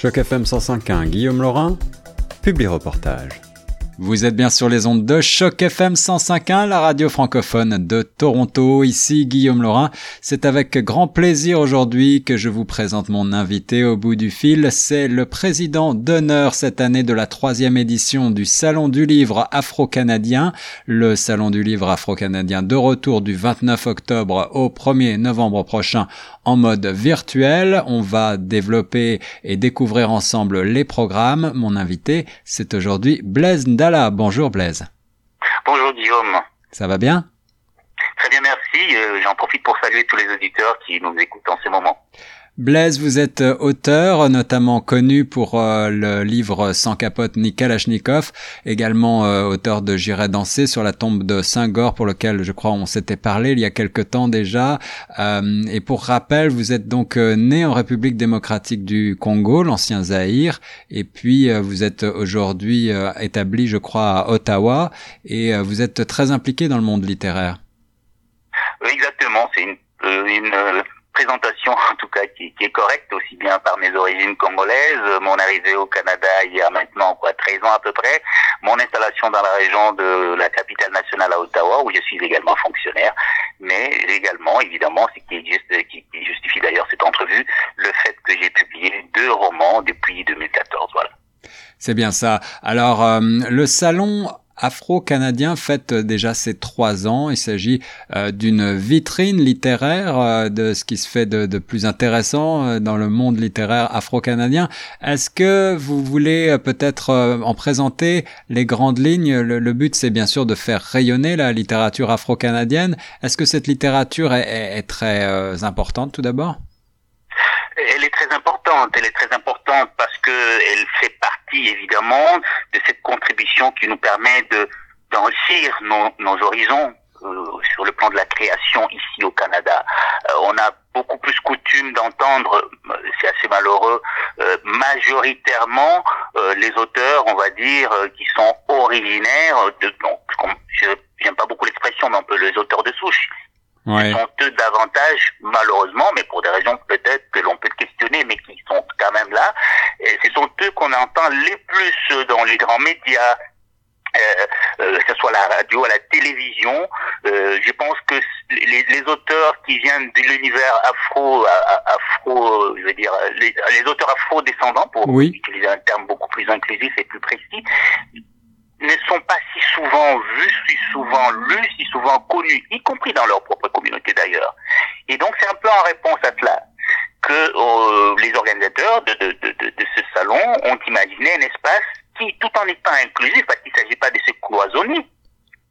Choc FM 105.1, Guillaume Laurin, publie reportage. Vous êtes bien sur les ondes de Choc FM 105.1, la radio francophone de Toronto. Ici Guillaume Laurin. C'est avec grand plaisir aujourd'hui que je vous présente mon invité au bout du fil. C'est le président d'honneur cette année de la troisième édition du Salon du Livre Afro-Canadien. Le Salon du Livre Afro-Canadien de retour du 29 octobre au 1er novembre prochain en mode virtuel. On va développer et découvrir ensemble les programmes. Mon invité, c'est aujourd'hui Blaise Bonjour Blaise. Bonjour Guillaume. Ça va bien? Très bien, merci. Euh, j'en profite pour saluer tous les auditeurs qui nous écoutent en ce moment. Blaise, vous êtes euh, auteur, notamment connu pour euh, le livre Sans capote ni Kalachnikov, également euh, auteur de J'irai danser sur la tombe de Saint-Gor, pour lequel je crois on s'était parlé il y a quelque temps déjà. et pour rappel, vous êtes donc né en République démocratique du Congo, l'ancien Zaïre, et puis vous êtes aujourd'hui établi, je crois, à Ottawa, et vous êtes très impliqué dans le monde littéraire. exactement, c'est une, une présentation en tout cas qui, qui, est correcte aussi bien par mes origines congolaises, mon arrivée au Canada il y a maintenant quoi 13 ans à peu près, mon installation dans la région de la capitale nationale à Ottawa où je suis également fonctionnaire, mais également évidemment ce qui, juste, qui, qui justifie d'ailleurs cette entrevue, le fait que j'ai publié deux romans depuis 2014 voilà. C'est bien ça. Alors, euh, le salon afro-canadien fête déjà ses trois ans. Il s'agit euh, d'une vitrine littéraire euh, de ce qui se fait de, plus intéressant euh, dans le monde littéraire afro-canadien. Est-ce que vous voulez peut-être en présenter les grandes lignes? Le, but, c'est bien sûr de faire rayonner la littérature afro-canadienne. Est-ce que cette littérature est, est, très importante tout d'abord? Elle est très importante. Elle est très importante parce que elle fait évidemment de cette contribution qui nous permet de d'enrichir nos, nos horizons euh, sur le plan de la création ici au Canada. Euh, on a beaucoup plus coutume d'entendre, c'est assez malheureux, euh, majoritairement les auteurs, on va dire, qui sont originaires de, donc, je n'aime pas beaucoup l'expression, mais un peu les auteurs de souche, Ouais. sont eux davantage, malheureusement, mais pour des raisons peut-être que l'on peut questionner, mais qui sont quand même là. Et ce sont eux qu'on entend les plus dans les grands médias, euh, euh, que ce soit la radio, à la télévision. Euh, je pense que les, les, auteurs qui viennent de l'univers afro, afro, je veux dire, les, les auteurs afro-descendants, pour oui. utiliser un terme beaucoup plus inclusif et plus précis, ne sont pas si souvent vus, si souvent lus, si souvent connus, y compris dans leur propre communauté d'ailleurs. Et donc c'est un peu en réponse à cela que euh, les organisateurs de, de, de, de, ce salon ont imaginé un espace qui, tout en étant inclusif, parce qu'il ne s'agit pas de se cloisonner,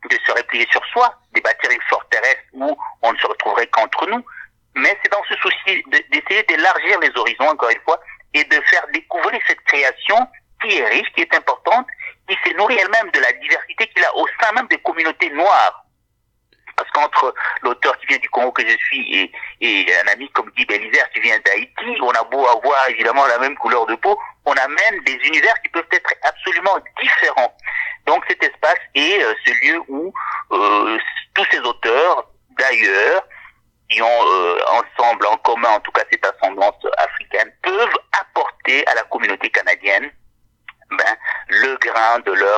de se replier sur soi, de bâtir une forteresse où on ne se retrouverait qu'entre nous, mais c'est dans ce souci d'essayer d'élargir les horizons, encore une fois, et de faire découvrir cette création qui est riche, qui est importante, nourrit elle-même de la diversité qu'il a au sein même des communautés noires. Parce qu'entre l'auteur qui vient du Congo que je suis et, un ami comme Guy Belizer qui vient d'Haïti, on a beau avoir évidemment la même couleur de peau, on a même des univers qui peuvent être absolument différents. Donc cet espace est euh, ce lieu où euh, tous ces auteurs, d'ailleurs, qui ont euh, ensemble, en commun en tout cas cette ascendance africaine, peuvent apporter à la communauté canadienne ben, le grain de leur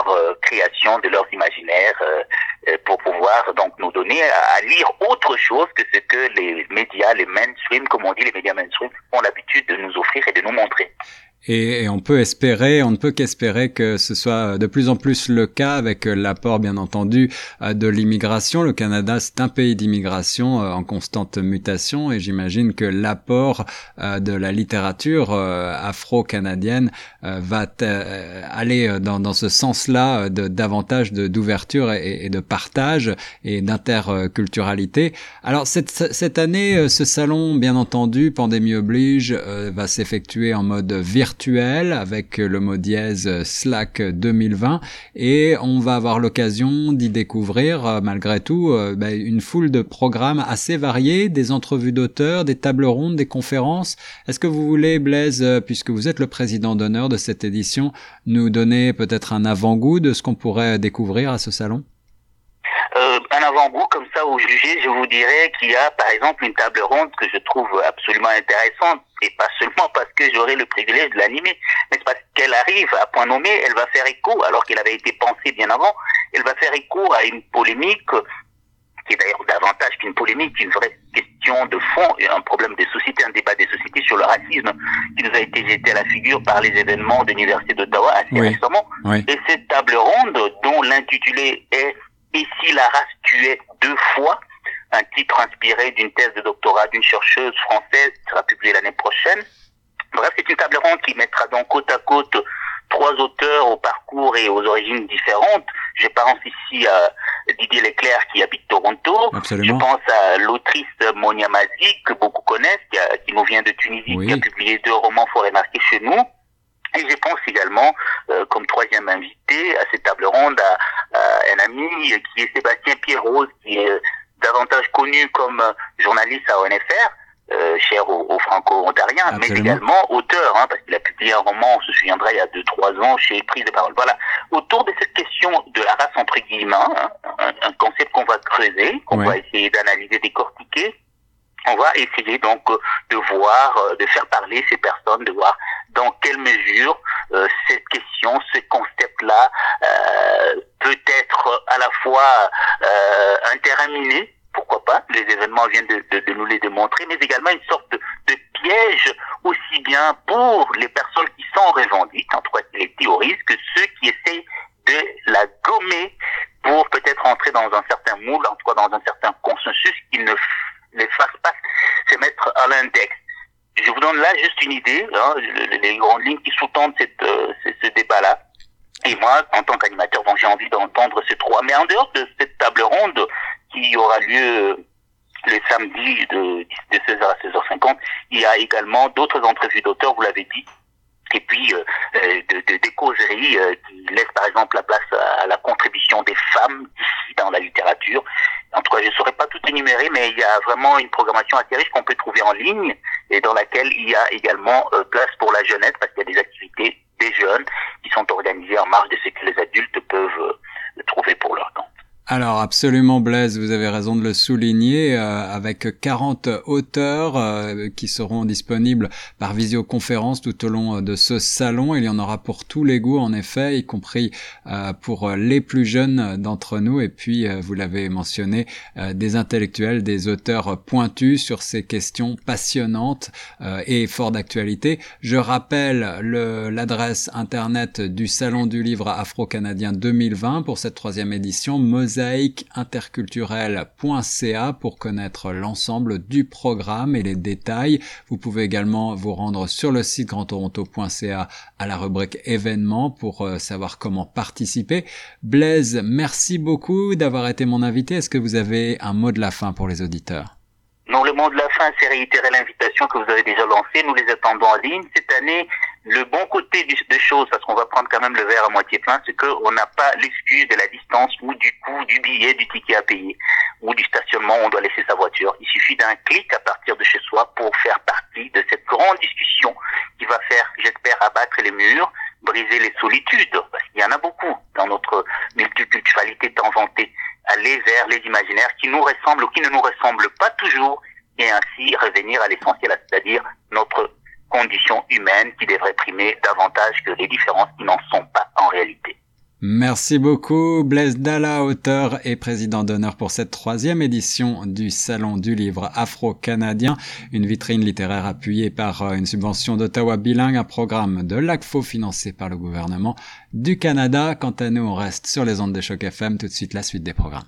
de leurs imaginaires, euh, euh, pour pouvoir donc nous donner à, à, lire autre chose que ce que les médias, les mainstream, comme on dit, les médias mainstream, ont l'habitude de nous offrir et de nous montrer. Et, on peut espérer, on ne peut qu'espérer que ce soit de plus en plus le cas avec l'apport, bien entendu, de l'immigration. Le Canada, c'est un pays d'immigration en constante mutation et j'imagine que l'apport de la littérature afro-canadienne va aller dans, dans ce sens-là de davantage d'ouverture et, et, de partage et d'interculturalité. Alors cette, cette année, ce salon, bien entendu, pandémie oblige, va s'effectuer en mode virtuel avec le mot dièse Slack 2020 et on va avoir l'occasion d'y découvrir euh, malgré tout euh, bah, une foule de programmes assez variés, des entrevues d'auteurs, des tables rondes, des conférences. Est-ce que vous voulez, Blaise, euh, puisque vous êtes le président d'honneur de cette édition, nous donner peut-être un avant-goût de ce qu'on pourrait découvrir à ce salon? Avant-goût comme ça au jugé, je vous dirais qu'il y a par exemple une table ronde que je trouve absolument intéressante, et pas seulement parce que j'aurai le privilège de l'animer, mais parce qu'elle arrive à point nommé, elle va faire écho, alors qu'elle avait été pensée bien avant, elle va faire écho à une polémique qui est d'ailleurs davantage qu'une polémique, une vraie question de fond, et un problème des sociétés, un débat des sociétés sur le racisme qui nous a été jeté à la figure par les événements de l'Université d'Ottawa assez récemment. Et cette table ronde, dont l'intitulé est Et si la race tuait deux fois, un titre inspiré d'une thèse de doctorat d'une chercheuse française qui sera publiée l'année prochaine. Bref, c'est une table ronde qui mettra donc côte à côte trois auteurs au parcours et aux origines différentes. Je pense ici à Didier Leclerc qui habite Toronto. Je pense à l'autrice Monia Mazik, que beaucoup connaissent, qui, nous vient de Tunisie, qui a publié deux romans fort remarqués chez nous. Et je pense également, euh, comme troisième invité à cette table ronde, à, un ami qui est Sébastien Pierrot, qui est davantage connu comme journaliste à ONFR, euh, cher aux, franco-ontariens, mais également auteur, hein, parce qu'il a publié un roman, on se souviendra, il y a deux, trois ans, chez Prise de Parole. Voilà. Autour de cette question de la race entre guillemets, hein, un, concept qu'on va creuser, qu'on va essayer d'analyser, décortiquer, on va essayer donc de voir, euh, de faire parler ces personnes, de voir dans quelle mesure fois euh, un terrain miné, pourquoi pas, les événements viennent de, de, de nous les démontrer, mais également une sorte de, piège aussi bien pour les personnes qui s'en revendiquent, en tout cas les théoristes, que ceux qui essaient de la gommer pour peut-être entrer dans un certain moule, en tout cas dans un certain consensus qui ne les fasse pas se mettre à l'index. Je vous donne là juste une idée, hein, les grandes lignes qui sous-tendent euh, ce, débat-là. Et moi, en tant qu'animateur, bon, j'ai envie d'en mais en dehors de cette table ronde qui aura lieu les samedis de, 16h à 16h50, il y a également d'autres entrevues d'auteurs, vous l'avez dit, et puis euh, euh de, de, des causeries euh, qui laissent par exemple la place à, la contribution des femmes ici dans la littérature. En tout cas, je ne saurais pas tout énumérer, mais il y a vraiment une programmation assez riche qu'on peut trouver en ligne et dans laquelle il y a également euh, place pour la jeunesse parce qu'il y a des activités des jeunes qui sont organisées en marge de ce que les adultes peuvent euh, trouver pour leur. Alors absolument Blaise, vous avez raison de le souligner, euh, avec 40 auteurs euh, qui seront disponibles par visioconférence tout au long euh, de ce salon. Il y en aura pour tous les goûts en effet, y compris pour les plus jeunes d'entre nous. Et puis, vous l'avez mentionné, des intellectuels, des auteurs pointus sur ces questions passionnantes et fort d'actualité. Je rappelle l'adresse internet du Salon du Livre Afro-Canadien 2020 pour cette troisième édition, mosaïqueinterculturel.ca pour connaître l'ensemble du programme et les détails. Vous pouvez également vous rendre sur le site grandtoronto.ca à la rubrique événements pour euh, savoir comment participer. Blaise, merci beaucoup d'avoir été mon invité. Est-ce que vous avez un mot de la fin pour les auditeurs? Non, le mot de la fin, c'est réitérer l'invitation que vous avez déjà lancée. Nous les attendons en ligne. Cette année, le bon côté des choses, parce qu'on va prendre quand même le verre à moitié plein, c'est qu'on n'a pas l'excuse de la distance ou du coût du billet, du ticket à payer ou du stationnement où on doit laisser sa voiture. Il suffit d'un clic à partir de chez soi pour faire partie de cette grande discussion qui va faire, j'espère, abattre les murs, briser les solitudes, parce qu'il y en a beaucoup dans notre multiculturalité tant vantée aller vers les imaginaires qui nous ressemblent ou qui ne nous ressemblent pas toujours et ainsi revenir à l'essentiel, c'est-à-dire notre condition humaine qui devrait primer davantage que les différences qui n'en sont pas en réalité. Merci beaucoup Blaise Dalla, auteur et président d'honneur pour cette troisième édition du Salon du Livre Afro-Canadien, une vitrine littéraire appuyée par euh, une subvention d'Ottawa bilingue, un programme de l'ACFO financé par le gouvernement du Canada. Quant à nous, on reste sur les ondes de choc FM, tout de suite la suite des programmes.